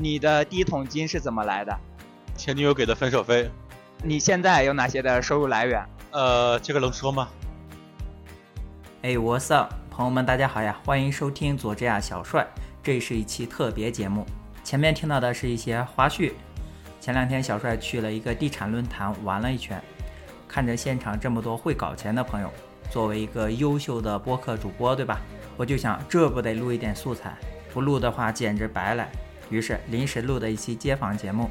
你的第一桶金是怎么来的？前女友给的分手费。你现在有哪些的收入来源？呃，这个能说吗？哎，我 up，朋友们，大家好呀！欢迎收听佐治亚小帅，这是一期特别节目。前面听到的是一些花絮。前两天小帅去了一个地产论坛玩了一圈，看着现场这么多会搞钱的朋友，作为一个优秀的播客主播，对吧？我就想，这不得录一点素材，不录的话简直白来。于是临时录的一期街访节目。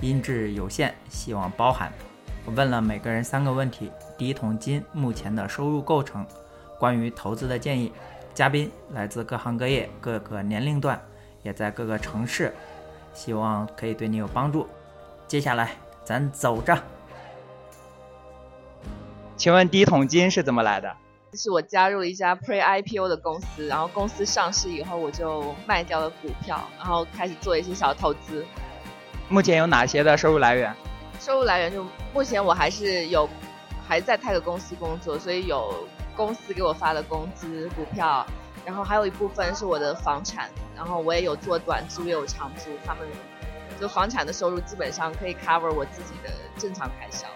音质有限，希望包涵。我问了每个人三个问题：第一桶金目前的收入构成，关于投资的建议。嘉宾来自各行各业、各个年龄段，也在各个城市，希望可以对你有帮助。接下来咱走着。请问第一桶金是怎么来的？是我加入了一家 Pre IPO 的公司，然后公司上市以后，我就卖掉了股票，然后开始做一些小投资。目前有哪些的收入来源？收入来源就目前我还是有，还在泰克公司工作，所以有公司给我发的工资、股票，然后还有一部分是我的房产，然后我也有做短租也有长租，他们就房产的收入基本上可以 cover 我自己的正常开销。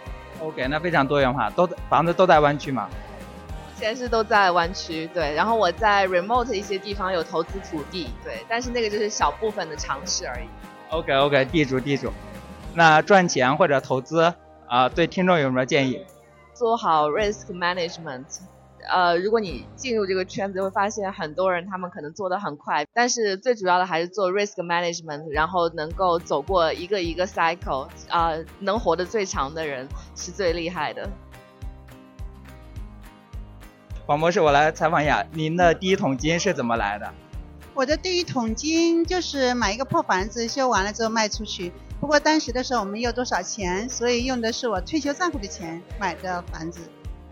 OK，那非常多元化，都房子都在湾区吗？现在是都在湾区，对，然后我在 remote 一些地方有投资土地，对，但是那个就是小部分的尝试而已。OK OK，地主地主，那赚钱或者投资啊，对听众有什么建议？做好 risk management，呃，如果你进入这个圈子，会发现很多人他们可能做的很快，但是最主要的还是做 risk management，然后能够走过一个一个 cycle，啊，能活得最长的人是最厉害的。黄博士，我来采访一下，您的第一桶金是怎么来的？我的第一桶金就是买一个破房子，修完了之后卖出去。不过当时的时候我没有多少钱，所以用的是我退休账户的钱买的房子。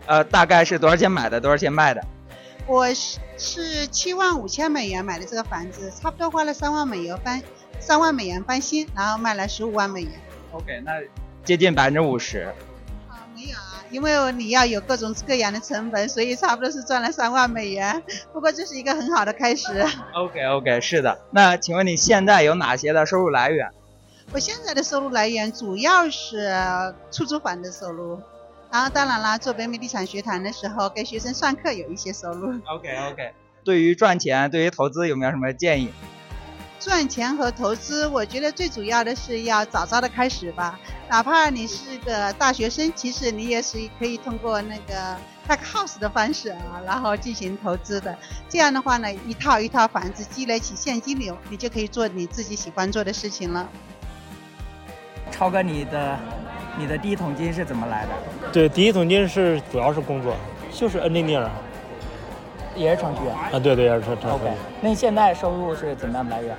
呃，大概是多少钱买的？多少钱卖的？我是是七万五千美元买的这个房子，差不多花了三万美元翻三万美元翻新，然后卖了十五万美元。OK，那接近百分之五十。因为你要有各种各样的成本，所以差不多是赚了三万美元。不过这是一个很好的开始。OK OK，是的。那请问你现在有哪些的收入来源？我现在的收入来源主要是出租房的收入，然后当然啦，做北美地产学堂的时候给学生上课有一些收入。OK OK，对于赚钱，对于投资有没有什么建议？赚钱和投资，我觉得最主要的是要早早的开始吧。哪怕你是个大学生，其实你也是可以通过那个 tech house 的方式啊，然后进行投资的。这样的话呢，一套一套房子积累起现金流，你就可以做你自己喜欢做的事情了。超哥，你的你的第一桶金是怎么来的？对，第一桶金是主要是工作，就是 engineer。也是程序员啊，对对，也是程程序员。那你现在收入是怎么样来源？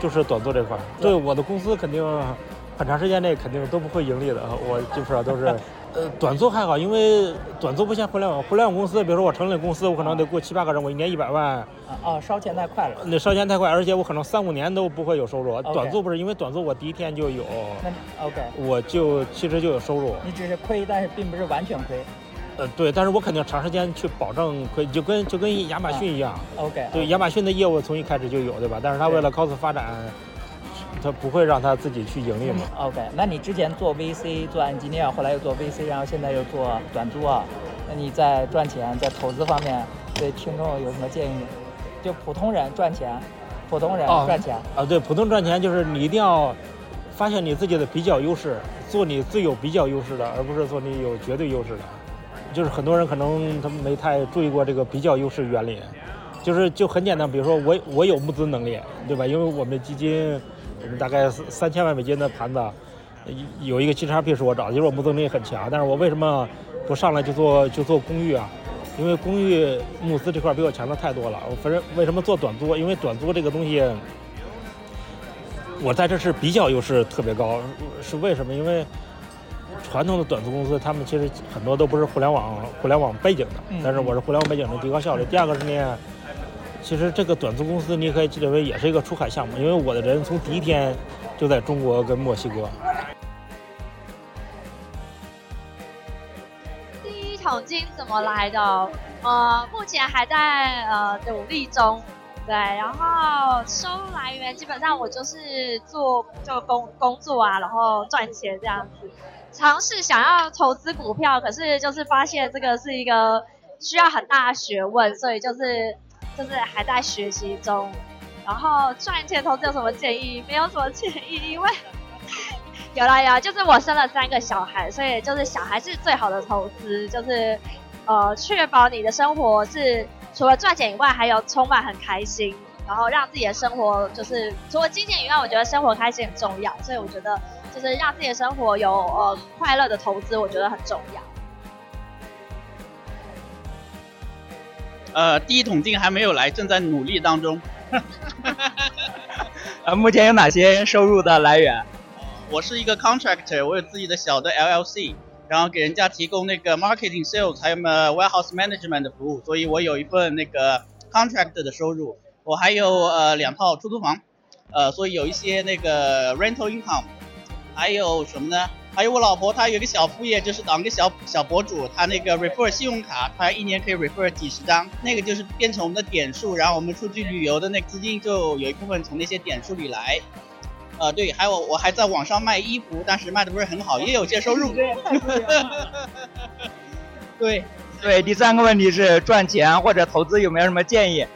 就是短租这块儿。对，我的公司肯定很长时间内肯定都不会盈利的。我基本上都是，呃，短租还好，因为短租不像互联网。互联网公司，比如说我成立公司，我可能得雇七八个人，我一年一百万。啊啊，烧钱太快了。那烧钱太快，而且我可能三五年都不会有收入。短租不是，因为短租我第一天就有。那 OK。我就其实就有收入。你只是亏，但是并不是完全亏。呃，对，但是我肯定长时间去保证，可以就跟就跟亚马逊一样，OK，对，亚马逊的业务从一开始就有，对吧？但是他为了高速发展，他不会让他自己去盈利嘛？OK，那你之前做 VC 做 engineer，后来又做 VC，然后现在又做短租啊？那你在赚钱在投资方面对听众有什么建议？就普通人赚钱，普通人赚钱啊？对，普通赚钱就是你一定要发现你自己的比较优势，做你最有比较优势的，而不是做你有绝对优势的。就是很多人可能他没太注意过这个比较优势原理，就是就很简单，比如说我我有募资能力，对吧？因为我们的基金，我们大概三千万美金的盘子，有一个 G x P 是我找的，就是我募资能力很强。但是我为什么不上来就做就做公寓啊？因为公寓募资这块比我强的太多了。我反正为什么做短租？因为短租这个东西，我在这是比较优势特别高，是为什么？因为。传统的短租公司，他们其实很多都不是互联网互联网背景的，但是我是互联网背景的，提高效率。第二个是呢，其实这个短租公司你可以理解为也是一个出海项目，因为我的人从第一天就在中国跟墨西哥。第一桶金怎么来的？呃，目前还在呃努力中。对，然后收入来源基本上我就是做就工工作啊，然后赚钱这样子。尝试想要投资股票，可是就是发现这个是一个需要很大的学问，所以就是就是还在学习中。然后赚钱投资有什么建议？没有什么建议，因为有啦有，就是我生了三个小孩，所以就是小孩是最好的投资，就是呃确保你的生活是除了赚钱以外，还有充满很开心，然后让自己的生活就是除了金钱以外，我觉得生活开心很重要，所以我觉得。就是让自己的生活有呃快乐的投资，我觉得很重要。呃，第一桶金还没有来，正在努力当中。呃，目前有哪些收入的来源？我是一个 contractor，我有自己的小的 LLC，然后给人家提供那个 marketing sales 还有么 warehouse management 的服务，所以我有一份那个 contract 的收入。我还有呃两套出租房，呃，所以有一些那个 rental income。还有什么呢？还有我老婆，她有个小副业，就是当个小小博主。她那个 refer 信用卡，她一年可以 refer 几十张，那个就是变成我们的点数，然后我们出去旅游的那资金就有一部分从那些点数里来。呃，对，还有我还在网上卖衣服，但是卖的不是很好，也有些收入。对，对，第三个问题是赚钱或者投资有没有什么建议？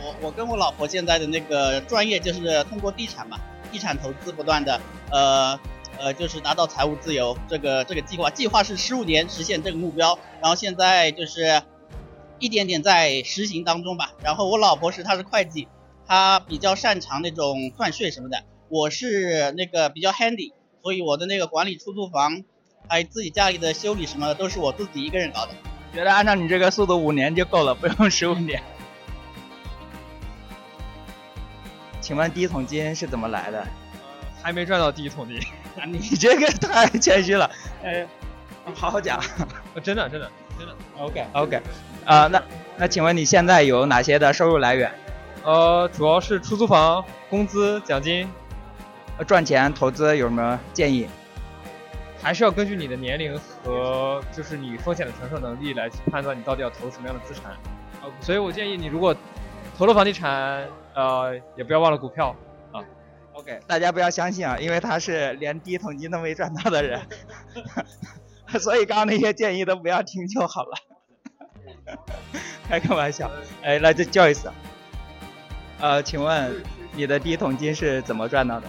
我我跟我老婆现在的那个专业就是通过地产嘛。地产投资不断的，呃，呃，就是达到财务自由这个这个计划，计划是十五年实现这个目标，然后现在就是一点点在实行当中吧。然后我老婆是她是会计，她比较擅长那种算税什么的，我是那个比较 handy，所以我的那个管理出租房，还有自己家里的修理什么的都是我自己一个人搞的。觉得按照你这个速度，五年就够了，不用十五年。请问第一桶金是怎么来的？还没赚到第一桶金，你这个太谦虚了。哎，好好讲。真的真的真的。OK OK。啊，那那请问你现在有哪些的收入来源？呃，主要是出租房、工资、奖金。赚钱投资有什么建议？还是要根据你的年龄和就是你风险的承受能力来判断你到底要投什么样的资产。所以我建议你如果投了房地产。呃，也不要忘了股票啊。OK，大家不要相信啊，因为他是连第一桶金都没赚到的人，所以刚刚那些建议都不要听就好了。开个玩笑。哎，来这 Joyce，。呃，请问你的第一桶金是怎么赚到的？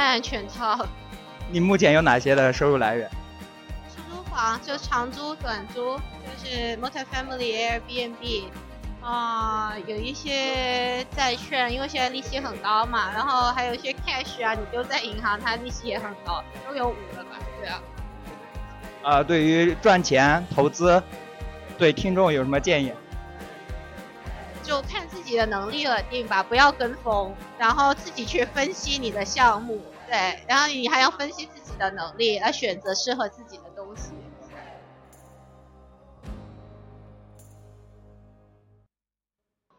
卖完全套。你目前有哪些的收入来源？出租房就长租、短租，就是 multi-family Airbnb。啊，有一些债券，因为现在利息很高嘛，然后还有一些 cash 啊，你丢在银行，它利息也很高，都有五个吧，对啊。啊，对于赚钱投资，对听众有什么建议？就看自己的能力而定吧，不要跟风，然后自己去分析你的项目，对，然后你还要分析自己的能力，来选择适合自己的东西。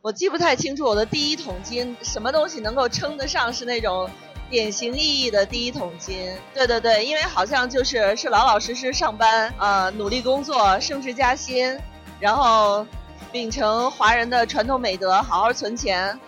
我记不太清楚我的第一桶金什么东西能够称得上是那种典型意义的第一桶金。对对对，因为好像就是是老老实实上班，呃，努力工作，升职加薪，然后秉承华人的传统美德，好好存钱，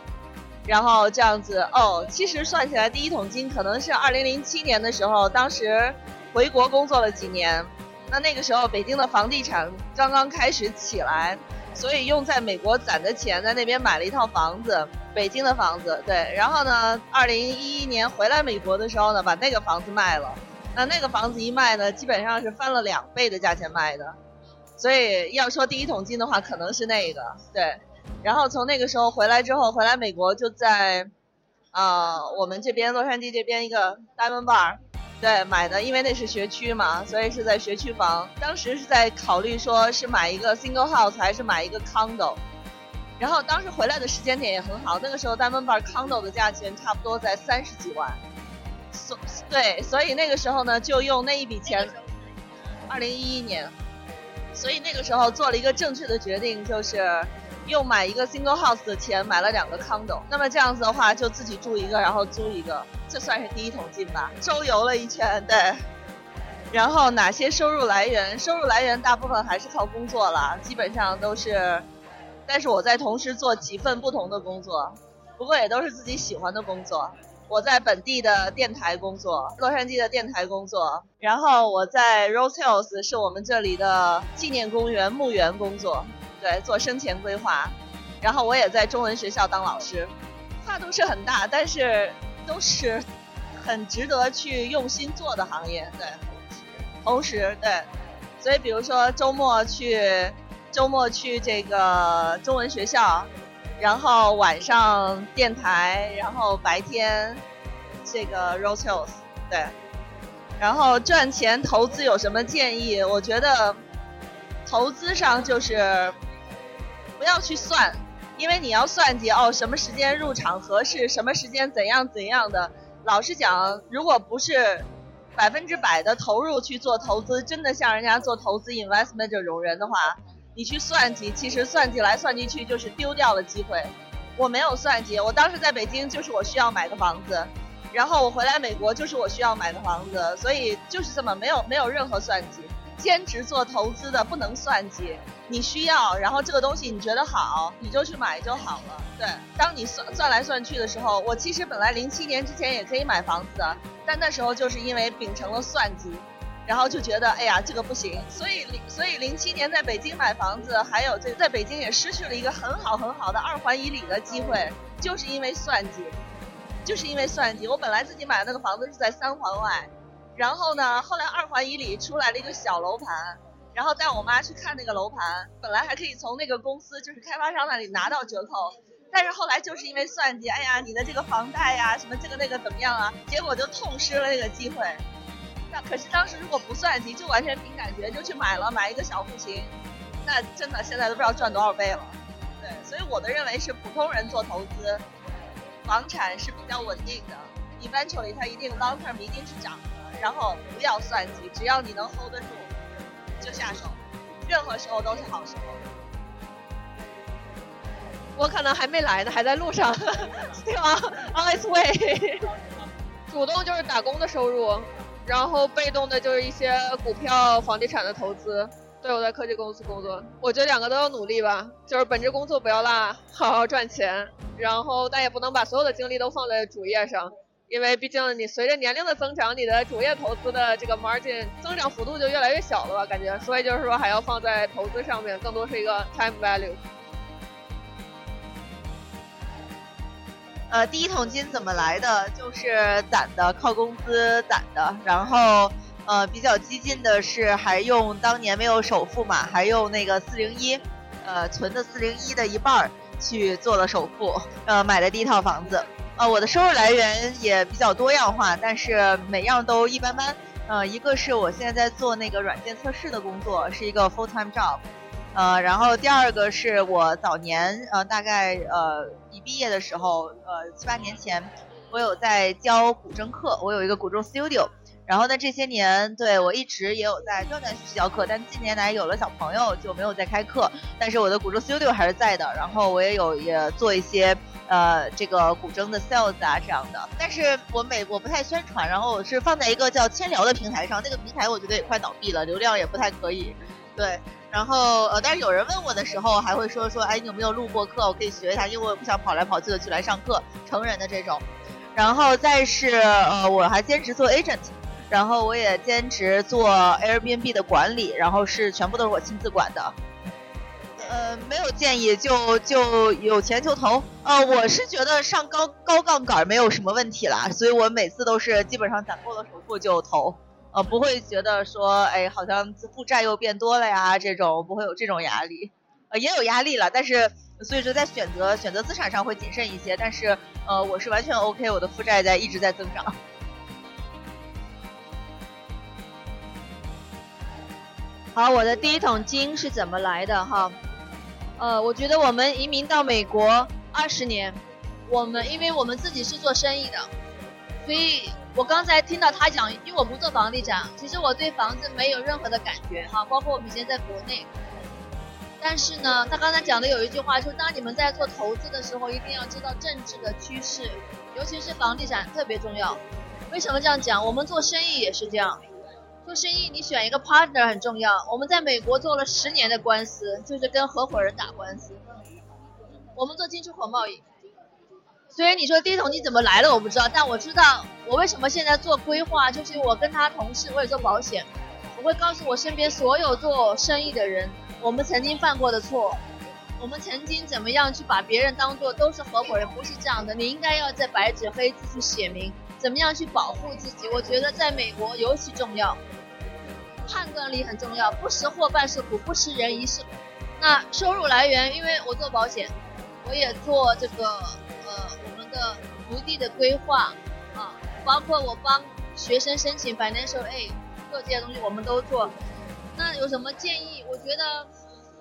然后这样子。哦，其实算起来第一桶金可能是二零零七年的时候，当时回国工作了几年，那那个时候北京的房地产刚刚开始起来。所以用在美国攒的钱，在那边买了一套房子，北京的房子。对，然后呢，二零一一年回来美国的时候呢，把那个房子卖了。那那个房子一卖呢，基本上是翻了两倍的价钱卖的。所以要说第一桶金的话，可能是那个。对，然后从那个时候回来之后，回来美国就在，啊，我们这边洛杉矶这边一个 Diamond Bar。对，买的，因为那是学区嘛，所以是在学区房。当时是在考虑说是买一个 single house 还是买一个 condo。然后当时回来的时间点也很好，那个时候 Diamond Bar condo 的价钱差不多在三十几万。所对，所以那个时候呢，就用那一笔钱，二零一一年，所以那个时候做了一个正确的决定，就是。用买一个 single house 的钱买了两个 condo，那么这样子的话就自己住一个，然后租一个，这算是第一桶金吧。周游了一圈，对。然后哪些收入来源？收入来源大部分还是靠工作了，基本上都是，但是我在同时做几份不同的工作，不过也都是自己喜欢的工作。我在本地的电台工作，洛杉矶的电台工作，然后我在 Rose Hills 是我们这里的纪念公园墓园工作，对，做生前规划。然后我也在中文学校当老师，跨度是很大，但是都是很值得去用心做的行业，对。同时，对，所以比如说周末去，周末去这个中文学校。然后晚上电台，然后白天这个 Rose Hills，对。然后赚钱投资有什么建议？我觉得投资上就是不要去算，因为你要算计哦，什么时间入场合适，什么时间怎样怎样的。老实讲，如果不是百分之百的投入去做投资，真的像人家做投资 investment 这种人的话。你去算计，其实算计来算计去就是丢掉了机会。我没有算计，我当时在北京就是我需要买个房子，然后我回来美国就是我需要买个房子，所以就是这么没有没有任何算计。兼职做投资的不能算计，你需要，然后这个东西你觉得好，你就去买就好了。对，当你算算来算去的时候，我其实本来零七年之前也可以买房子的，但那时候就是因为秉承了算计。然后就觉得，哎呀，这个不行，所以零所以零七年在北京买房子，还有这在北京也失去了一个很好很好的二环以里的机会，就是因为算计，就是因为算计。我本来自己买的那个房子是在三环外，然后呢，后来二环以里出来了一个小楼盘，然后带我妈去看那个楼盘，本来还可以从那个公司就是开发商那里拿到折扣，但是后来就是因为算计，哎呀，你的这个房贷呀，什么这个那个怎么样啊，结果就痛失了那个机会。可是当时如果不算计，就完全凭感觉就去买了，买一个小户型，那真的现在都不知道赚多少倍了。对，所以我的认为是普通人做投资，房产是比较稳定的，eventually 它一定 long term 一定是涨的。然后不要算计，只要你能 hold 得住，就下手，任何时候都是好时候。我可能还没来呢，还在路上，对吧？On its way。主动就是打工的收入。然后被动的就是一些股票、房地产的投资。对，我在科技公司工作，我觉得两个都要努力吧，就是本职工作不要落，好好赚钱。然后但也不能把所有的精力都放在主业上，因为毕竟你随着年龄的增长，你的主业投资的这个 margin 增长幅度就越来越小了吧？感觉，所以就是说还要放在投资上面，更多是一个 time value。呃，第一桶金怎么来的？就是攒的，靠工资攒的。然后，呃，比较激进的是，还用当年没有首付嘛，还用那个四零一，呃，存的四零一的一半儿去做了首付，呃，买的第一套房子。呃，我的收入来源也比较多样化，但是每样都一般般。呃，一个是我现在在做那个软件测试的工作，是一个 full time job。呃，然后第二个是我早年呃，大概呃一毕业的时候，呃七八年前，我有在教古筝课，我有一个古筝 studio。然后呢，这些年对我一直也有在断断续续教课，但近年来有了小朋友就没有再开课。但是我的古筝 studio 还是在的。然后我也有也做一些呃这个古筝的 sales 啊这样的。但是我每我不太宣传，然后我是放在一个叫千聊的平台上，那个平台我觉得也快倒闭了，流量也不太可以。对。然后呃，但是有人问我的时候，还会说说，哎，你有没有录过课？我可以学一下，因为我也不想跑来跑去的去来上课，成人的这种。然后再是呃，我还兼职做 agent，然后我也兼职做 Airbnb 的管理，然后是全部都是我亲自管的。呃，没有建议，就就有钱就投。呃，我是觉得上高高杠杆没有什么问题啦，所以我每次都是基本上攒够了首付就投。呃，不会觉得说，哎，好像负债又变多了呀，这种不会有这种压力，呃，也有压力了，但是所以说在选择选择资产上会谨慎一些，但是呃，我是完全 OK，我的负债在一直在增长。好，我的第一桶金是怎么来的哈？呃，我觉得我们移民到美国二十年，我们因为我们自己是做生意的，所以。我刚才听到他讲，因为我不做房地产，其实我对房子没有任何的感觉哈，包括我们以前在国内。但是呢，他刚才讲的有一句话，说当你们在做投资的时候，一定要知道政治的趋势，尤其是房地产特别重要。为什么这样讲？我们做生意也是这样。做生意你选一个 partner 很重要。我们在美国做了十年的官司，就是跟合伙人打官司。我们做进出口贸易，所以你说第一桶金怎么来的我不知道，但我知道我为什么现在做规划，就是我跟他同事，我也做保险，我会告诉我身边所有做生意的人，我们曾经犯过的错，我们曾经怎么样去把别人当做都是合伙人，不是这样的，你应该要在白纸黑字去写明怎么样去保护自己。我觉得在美国尤其重要，判断力很重要，不识货办事苦，不识人一世。那收入来源，因为我做保险。我也做这个的福利的规划啊，包括我帮学生申请 financial aid，各这些东西我们都做。那有什么建议？我觉得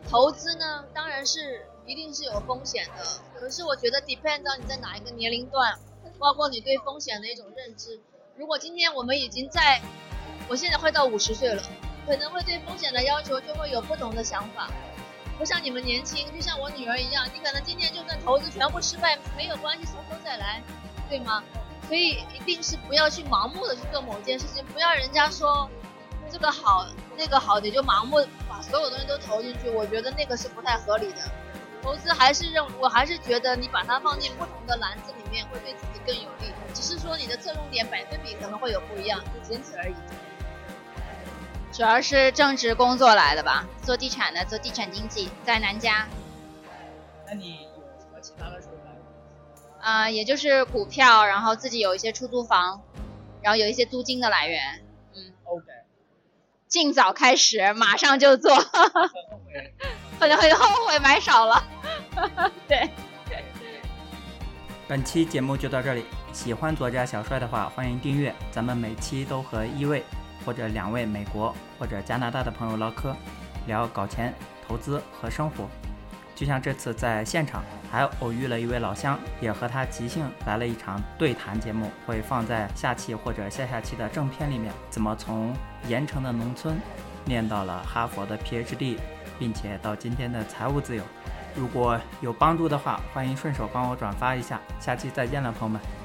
投资呢，当然是一定是有风险的。可是我觉得 depend on 你在哪一个年龄段，包括你对风险的一种认知。如果今天我们已经在，我现在快到五十岁了，可能会对风险的要求就会有不同的想法。不像你们年轻，就像我女儿一样，你可能今年就算投资全部失败没有关系，从头再来，对吗？所以一定是不要去盲目的去做某件事情，不要人家说这个好那个好，你就盲目把所有东西都投进去，我觉得那个是不太合理的。投资还是认，我还是觉得你把它放进不同的篮子里面会对自己更有利，只是说你的侧重点百分比可能会有不一样，就仅此而已。主要是正职工作来的吧，做地产的，做地产经纪，在南加。那你有什么其他的收入？啊，也就是股票，然后自己有一些出租房，然后有一些租金的来源。嗯，OK。尽早开始，马上就做。很 很后悔买少了。对。本期节目就到这里，喜欢左家小帅的话，欢迎订阅。咱们每期都和一位。或者两位美国或者加拿大的朋友唠嗑，聊搞钱、投资和生活。就像这次在现场还偶遇了一位老乡，也和他即兴来了一场对谈节目，会放在下期或者下下期的正片里面。怎么从盐城的农村念到了哈佛的 PhD，并且到今天的财务自由？如果有帮助的话，欢迎顺手帮我转发一下。下期再见了，朋友们。